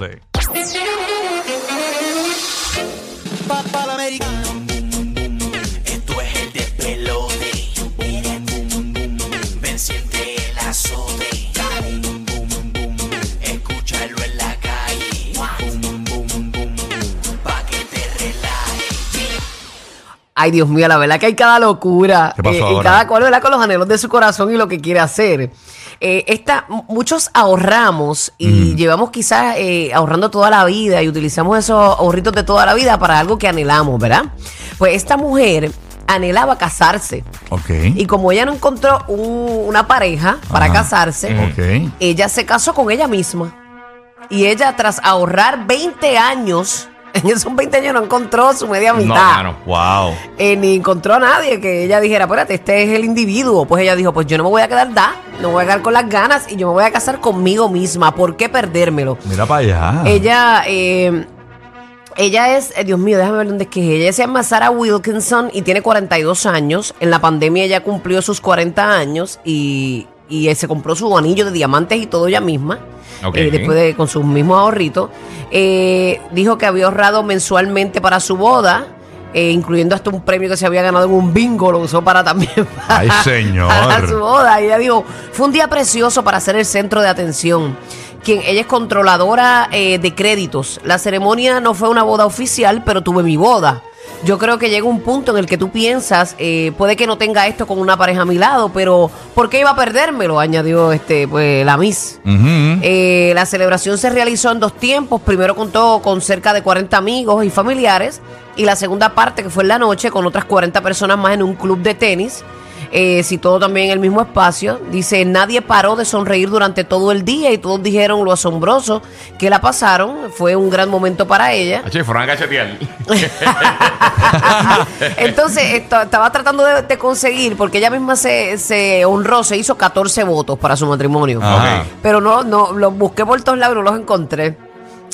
Sí. Papá americano. Esto es el despelote. Ven, siente el azote. Escúchalo en la calle. Pa' que te relajes. Ay, Dios mío, la verdad que hay cada locura. ¿Qué pasó eh, y ahora? cada cual, ¿verdad? Con los anhelos de su corazón y lo que quiere hacer. Eh, esta, muchos ahorramos y llevamos quizás eh, ahorrando toda la vida y utilizamos esos ahorritos de toda la vida para algo que anhelamos, ¿verdad? Pues esta mujer anhelaba casarse. Ok. Y como ella no encontró un- una pareja para Ajá. casarse, Ok. ella se casó con ella misma. Y ella, tras ahorrar 20 años, en esos 20 años no encontró su media No, mitad. mano. Wow. Eh, ni encontró a nadie que ella dijera, espérate, este es el individuo. Pues ella dijo, pues yo no me voy a quedar da, no me voy a quedar con las ganas y yo me voy a casar conmigo misma. ¿Por qué perdérmelo? Mira para allá. Ella, eh, ella es, eh, Dios mío, déjame ver dónde es que es. Ella se llama Sarah Wilkinson y tiene 42 años. En la pandemia ella cumplió sus 40 años y, y eh, se compró su anillo de diamantes y todo ella misma. Eh, después de con sus mismos ahorritos. Eh, dijo que había ahorrado mensualmente para su boda. eh, incluyendo hasta un premio que se había ganado en un bingo, lo usó para también para, Ay, señor. para su boda. Y ella dijo, fue un día precioso para ser el centro de atención. Quien, ella es controladora eh, de créditos. La ceremonia no fue una boda oficial, pero tuve mi boda. Yo creo que llega un punto en el que tú piensas, eh, puede que no tenga esto con una pareja a mi lado, pero ¿por qué iba a perdérmelo? Añadió este, pues, la Miss. Eh, la celebración se realizó en dos tiempos. Primero contó con cerca de 40 amigos y familiares. Y la segunda parte, que fue en la noche, con otras 40 personas más en un club de tenis. Eh, citó también en el mismo espacio. Dice, nadie paró de sonreír durante todo el día y todos dijeron lo asombroso que la pasaron. Fue un gran momento para ella. Che, fueron a cachetear. Entonces, esto- estaba tratando de, de conseguir, porque ella misma se, se honró, se hizo 14 votos para su matrimonio. Ajá. Pero no, no, los busqué por todos lados y no los encontré.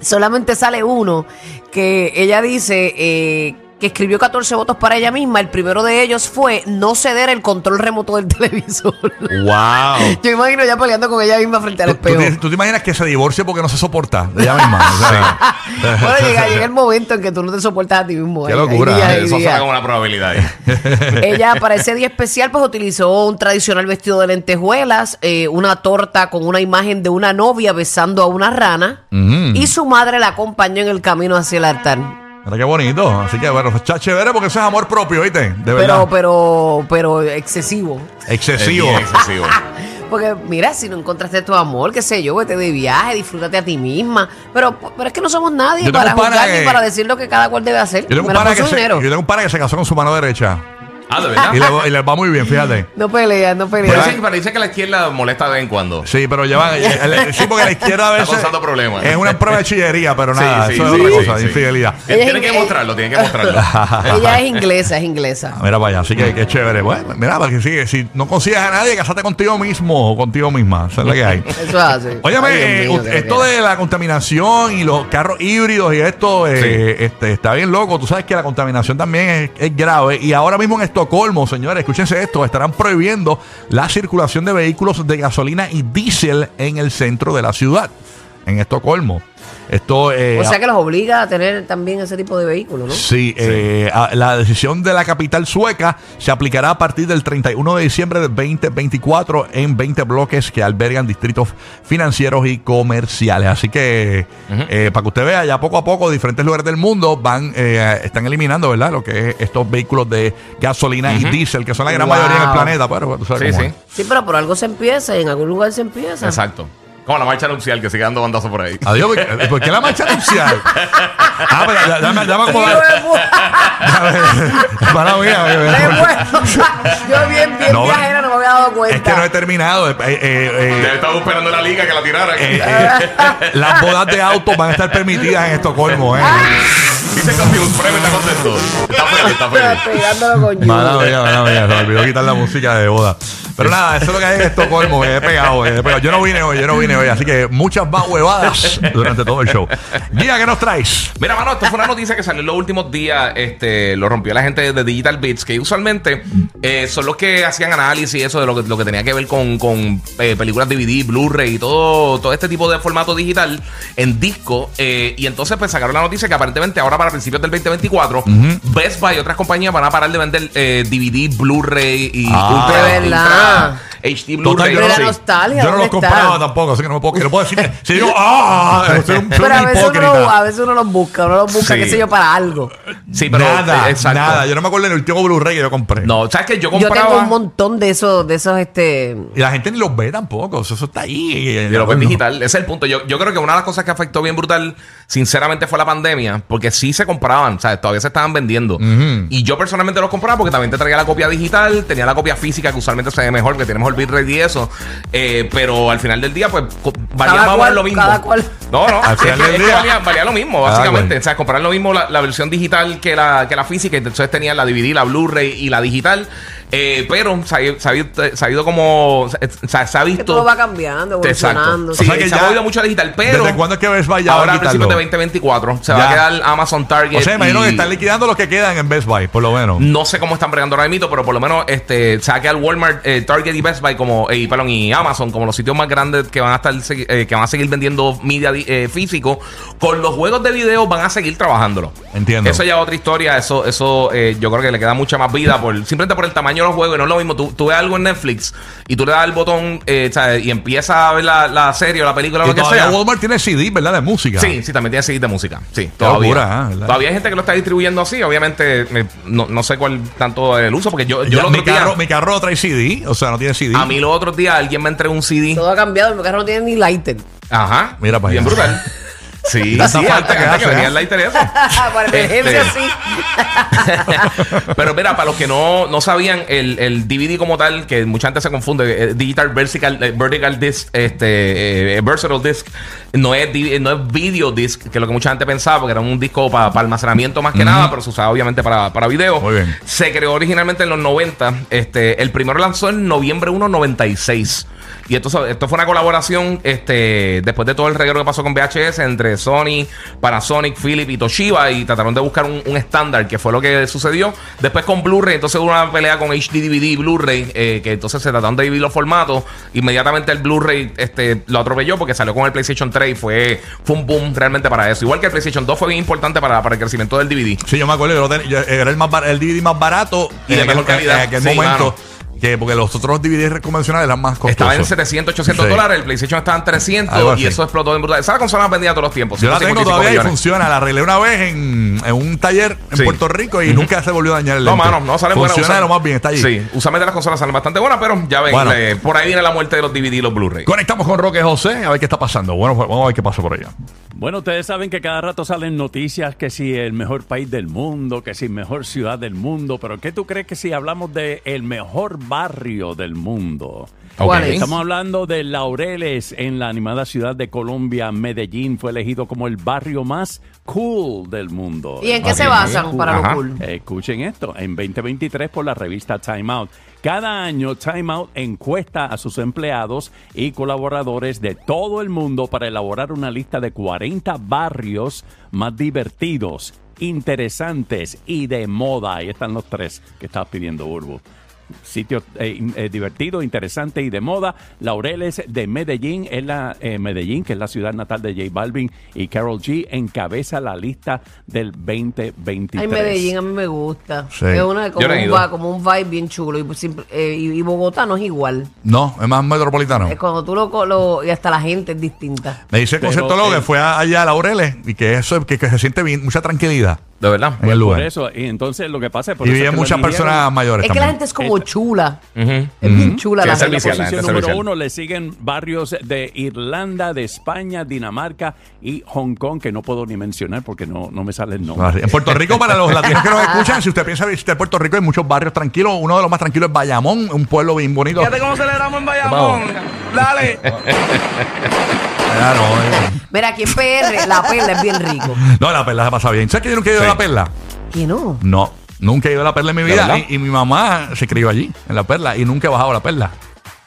Solamente sale uno que ella dice eh, que escribió 14 votos para ella misma. El primero de ellos fue no ceder el control remoto del televisor. Wow. Yo imagino ya peleando con ella misma frente al ¿Tú, tú espejo. te, tú te imaginas que se divorcie porque no se soporta de ella misma? O sea, Bueno, llega, llega el momento en que tú no te soportas a ti mismo. Qué Hay- hay locura. días y Eso días. suena como una probabilidad. Ella para ese día especial pues utilizó un tradicional vestido de lentejuelas, eh, una torta con una imagen de una novia besando a una rana Ujú. y su madre la acompañó en el camino hacia el altar. Mira qué bonito. Así que, bueno, está chévere porque eso es amor propio, ¿viste? De Pero, verdad. pero, pero excesivo. Excesivo. Es bien excesivo. Porque mira, si no encontraste tu amor, qué sé yo, vete de viaje, disfrútate a ti misma. Pero, pero es que no somos nadie Yo tengo para un pana juzgar que- ni para decir lo que cada cual debe hacer. Yo tengo, un Menos pana con que su se, dinero. yo tengo un pana que se casó con su mano derecha. Ah, de verdad. Y le, va- y le va muy bien, fíjate. No peleas, no Pero peleas. dice, pero dice que la izquierda molesta de vez en cuando. Sí, pero llevan. el- el- Sí, porque la izquierda a veces. causando problemas. Es una prueba de chillería, pero Sí, nada, sí, eso es otra sí, cosa, de sí. infidelidad. Ella es Tienen que mostrarlo, tienen que mostrarlo. Ella es inglesa, es inglesa. Mira para allá, así que, que chévere. Bueno, mira, para que sigue. Si no consigues a nadie, casate contigo mismo o contigo misma. Esa es la que hay. Eso es así. Óyeme, Ay, Dios eh, mío, qué esto de la contaminación y los carros híbridos y esto eh, este, está bien loco. Tú sabes que la contaminación también es, es grave. Y ahora mismo en Estocolmo, señores, escúchense esto, estarán prohibiendo la circulación de vehículos de gasolina y diésel en el centro de la ciudad. En Estocolmo. Esto, eh, O sea que los obliga a tener también ese tipo de vehículos, ¿no? Sí, eh, a- la decisión de la capital sueca se aplicará a partir del 31 de diciembre del 2024 en 20 bloques que albergan distritos financieros y comerciales. Así que, eh, para que usted vea, ya poco a poco diferentes lugares del mundo van eh, están eliminando, ¿verdad? Lo que es estos vehículos de gasolina y diésel, que son la gran Wow. mayoría en el planeta. Pero tú sabes Sí, cómo sí. es. Sí, pero por algo se empieza y en algún lugar se empieza. Exacto. Como la marcha nupcial que sigue dando bandazos por ahí. Adiós, ¿por qué- ¿por qué la marcha nupcial? ah, pero ya- dame, dame Sí, acomodar. Mala mía. Yo bien, bien No, viajera me dado cuenta. Es que no he terminado. eh, eh, eh, estar esperando la liga que la tirara. Eh, eh, las bodas de autos van a estar permitidas en Estocolmo. ¿eh? Dice que Optimus Prime está contento. Está feliz, está feliz. Pegándolo con Mala mía, mala mía, se me olvidó quitar la música de boda. Pero nada, eso es lo que hay en Estocolmo, que he pegado, he pegado. Yo no vine hoy, yo no vine hoy, así que muchas más huevadas durante todo el show. Guía, ¿qué nos traes? Mira, mano, esto fue una noticia que salió en los últimos días. Este, lo rompió la gente de Digital Beats, que usualmente eh, son los que hacían análisis y eso de lo que, lo que tenía que ver con, con, eh, películas DVD, Blu-ray y todo, todo este tipo de formato digital en disco. eh, y entonces, pues sacaron la noticia que aparentemente ahora para principios del 2024, Best Buy y otras compañías van a parar de vender eh, DVD, Blu-ray y Ah. Ultra, De verdad. Ultra HD Blu-ray. yo no la sé. nostalgia, Yo no los compraba tampoco, así que no me puedo, no puedo decir. Si digo, ¡ah! Soy un, soy Pero un a veces, uno, a veces uno los busca, uno los busca, Sí. qué sé yo, para algo. Sí, pero nada, eh, exacto. nada. Yo no me acuerdo del último Blu-ray que yo compré. No, ¿sabes que Yo Yo compraba... tengo un montón de esos, de esos, este. Y la gente ni los ve tampoco. Eso, eso está ahí. Y lo ves digital, ese es el punto. Yo, yo creo que una de las cosas que afectó bien brutal, sinceramente, fue la pandemia, porque sí se compraban, ¿sabes? Todavía se estaban vendiendo. Y yo personalmente los compraba porque también te traía la copia digital, tenía la copia física que usualmente se ve mejor, que tiene mejor bitrate y eso. Eh, pero al final del día, pues, valía Cada más o cual- menos lo mismo. cada cual. No, no, Al es final que- del día. valía, valía lo mismo, Cada básicamente. cual. O sea, comprar lo mismo la, la versión digital que la, que la física, entonces tenía la DVD, la Blu-ray y la digital. Eh, pero se ha, se ha ido- ha como. se ha Que visto. todo va cambiando, evolucionando. Sí, O sea que se ha ya- movido mucho a digital, pero. ¿Desde cuándo es que Best Buy ya va ahora a a principios de 2024 se Ya. va a quedar Amazon Target. O sea, imagino y- que están liquidando los que quedan en Best Buy, por lo menos. no sé cómo están bregando ahora mismo, pero por lo menos este, se va a quedar Walmart, eh, Target y Best Buy como, eh, perdón, y Amazon como los sitios más grandes que van a estar eh, que van a seguir vendiendo media di- eh, físico. Con los juegos de video van a seguir trabajándolo. Entiendo. Eso ya es otra historia. Eso, eso eh, yo creo que le queda mucha más vida por simplemente por el tamaño de los juegos. Y no es lo mismo. Tú, tú ves algo en Netflix y tú le das el botón eh, ¿sabes? y empiezas a ver la, la serie o la película o Y lo que sea. Walmart tiene CD, ¿verdad? De música. Sí, sí, también tiene CD de música. Sí, todavía. locura. ¿verdad? todavía hay gente que lo está distribuyendo así. Obviamente, eh, no, no sé cuál tanto el uso, porque yo, yo Ya, los mi, carro, mi carro trae CD, o sea, no tiene CD. A mí los otros días alguien me entregó un CD. Todo ha cambiado, mi carro no tiene ni lighter. Ajá. Mira para Bien allá. brutal. Sí, sí, falta que hace, que venía el lighter eso. Para emergencia, Este- sí. Pero mira, para los que no, no sabían, el, el DVD como tal, que mucha gente se confunde, eh, Digital Vertical, eh, vertical Disc, este, eh, Versatile Disc, no es, no es Video Disc, que es lo que mucha gente pensaba, porque era un disco para almacenamiento más que nada, pero se usaba obviamente para, para video. Muy bien. Se creó originalmente en los 90. Este, el primero lanzó en noviembre 1, 96. Y esto, esto fue una colaboración este, después de todo el reguero que pasó con VHS entre Sony, Panasonic, Philips y Toshiba. Y trataron de buscar un, un estándar, que fue lo que sucedió. Después con Blu-ray, entonces hubo una pelea con HD DVD y Blu-ray, eh, que entonces se trataron de dividir los formatos. Inmediatamente el Blu-ray este, lo atropelló porque salió con el PlayStation 3 y fue, fue un boom realmente para eso. Igual que el PlayStation 2 fue bien importante para, para el crecimiento del DVD. Sí, yo me acuerdo, yo lo ten- yo- era el, más bar- el DVD más barato Y de mejor calidad. en aquel Sí, momento. mano. Que porque los otros DVDs convencionales eran más costosos. Estaba en 700, 800 Sí. dólares, el PlayStation estaba en 300 Algo y eso explotó en brutal. Esa la consola más vendida todos los tiempos. Yo la tengo 155 todavía y funciona. La arreglé una vez en, en un taller en Sí. Puerto Rico y nunca se volvió a dañar el No, mano, no sale buena. Funciona lo más bien, está allí. Sí, usualmente las consolas salen bastante buenas, pero ya ven, Bueno. por ahí viene la muerte de los DVD y los Blu-ray. Conectamos con Roque José a ver qué está pasando. Bueno, pues vamos a ver qué pasa por allá. Bueno, ustedes saben que cada rato salen noticias que si el mejor país del mundo, que si mejor ciudad del mundo, pero ¿qué tú crees que si hablamos de el mejor barrio del mundo? ¿Cuál Ok. es? Estamos hablando de Laureles en la animada ciudad de Colombia, Medellín, fue elegido como el barrio más cool del mundo. ¿Y en qué se basan para Ajá. lo cool? Escuchen esto, en 2023 por la revista Time Out. Cada año Time Out encuesta a sus empleados y colaboradores de todo el mundo para elaborar una lista de 40 barrios más divertidos, interesantes y de moda. Ahí están los tres que estabas pidiendo, Urbo. Sitio eh, eh, divertido, interesante y de moda. Laureles de Medellín, es la, eh, Medellín, que es la ciudad natal de J Balvin y Carol G, encabeza la lista del 2023. Ay, Medellín a mí me gusta. Sí. Es una, como, un, va- como un vibe bien chulo. Y, pues, simple- eh, y, y Bogotá no es igual. No, es más metropolitano. Es cuando tú lo, lo- Y hasta la gente es distinta. Me dice el Pero, conceptólogo que fue allá a Laureles y que eso que, que se siente bien, mucha tranquilidad De verdad. en el Por lugar. eso, y entonces lo que pasa es por Y eso es viven que lo muchas eligieron. personas mayores Es que la también. gente es como chula. Ujú. Es bien chula Sí, la es gente. En la posición gente número servicial. uno le siguen barrios de Irlanda, de España, Dinamarca y Hong Kong, que no puedo ni mencionar porque no, no me sale el nombre. En Puerto Rico, para los latinos que nos escuchan, si usted piensa visitar Puerto Rico, hay muchos barrios tranquilos. Uno de los más tranquilos es Bayamón, un pueblo bien bonito. Fíjate cómo celebramos en Bayamón. Dale. No, eh. Mira, aquí en PR la perla es bien rico. No, la perla se pasa bien. ¿Sabes que yo nunca he ido Sí. a la perla? ¿Que no? No, nunca he ido a la perla en mi ¿De vida. verdad? Y, y mi mamá se crió allí, en la perla, y nunca he bajado a la perla.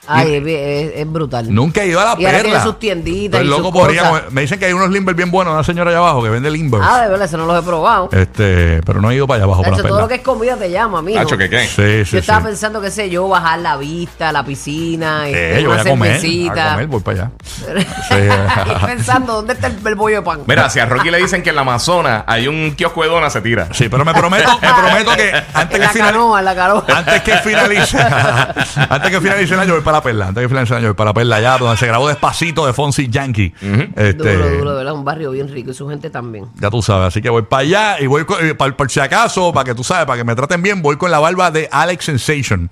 Ay, es, es- es brutal. Nunca he ido a la Y ahora perla. tiene sus tienditas Estoy y loco sus por ir a cosas. comer. Me dicen que hay unos limber bien buenos, una señora allá abajo que vende limber. Ah, de verdad, eso no los he probado. Este, pero no he ido para allá abajo para Nacho, la todo perla. lo que es comida te llama, amigo. Nacho, ¿qué qué? Sí, sí, yo estaba sí. pensando, qué sé yo, bajar la vista, la piscina, Eh, este, yo voy una a comer, cervecita. a comer, voy para allá. y pensando, ¿dónde está el, el bollo de pan? Mira, si a Rocky le dicen que en la Amazonas hay un kiosco de donas, se tira. Sí, pero me prometo, me prometo que antes en que la finalice, canoa, en la canoa. antes que finalice, antes que finalice el año voy para la perla, antes el año voy para la perla allá donde se grabó despacito de Fonsi Yankee. Este, Duro, duro, de verdad, un barrio bien rico y su gente también. Ya tú sabes, así que voy para allá y voy, con- eh, por, por si acaso, para que tú sabes, para que me traten bien, voy con la barba de Alex Sensation.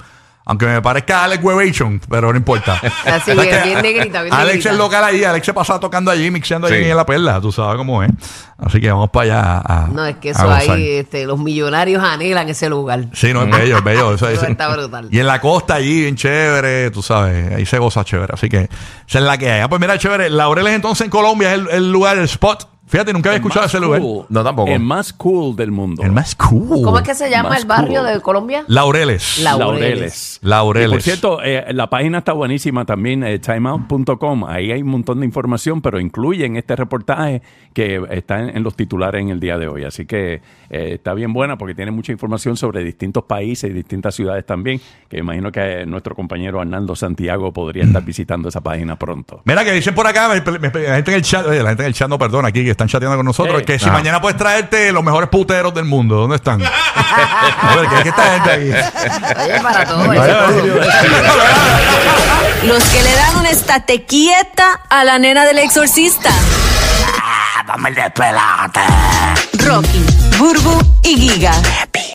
Aunque me parezca Alex Webation, pero no importa. Así, ¿Sabes bien- bien negrita, bien Alex negrita. es local allí, Alex se pasa tocando allí, mixeando Sí. allí en la perla, tú sabes cómo es. Así que vamos para allá a, No, es que eso ahí, este, los millonarios anhelan ese lugar. Sí, no, es bello, es bello. Eso, Eso es- está brutal. Y en la costa allí, bien chévere, tú sabes, ahí se goza chévere. Así que esa es la que hay. Ah, pues mira, chévere, Laureles entonces en Colombia es el, el lugar, el spot. Fíjate, nunca había El escuchado más ese lugar. cool. No, tampoco. El más cool del mundo. El más cool. ¿Cómo es que se llama Más el barrio cool. de Colombia? Laureles. La- Laureles. Laureles. Y por cierto, eh, la página está buenísima también, eh, timeout.com. Ahí hay un montón de información, pero incluyen este reportaje que está en, en los titulares en el día de hoy. Así que eh, está bien buena porque tiene mucha información sobre distintos países y distintas ciudades también, que imagino que eh, nuestro compañero Arnaldo Santiago podría estar visitando esa página pronto. Mira que dicen por acá, me- me- la gente en el chat, oye, la gente en el chat no perdona aquí, que están chateando con nosotros, Sí. que si Ah. mañana puedes traerte los mejores puteros del mundo, ¿dónde están? A ver, ¿qué es que esta gente? Oye, para todo. Los que le dan un estate quieta a la nena del exorcista. Dame el despelote. Rocky, Burbu y Giga.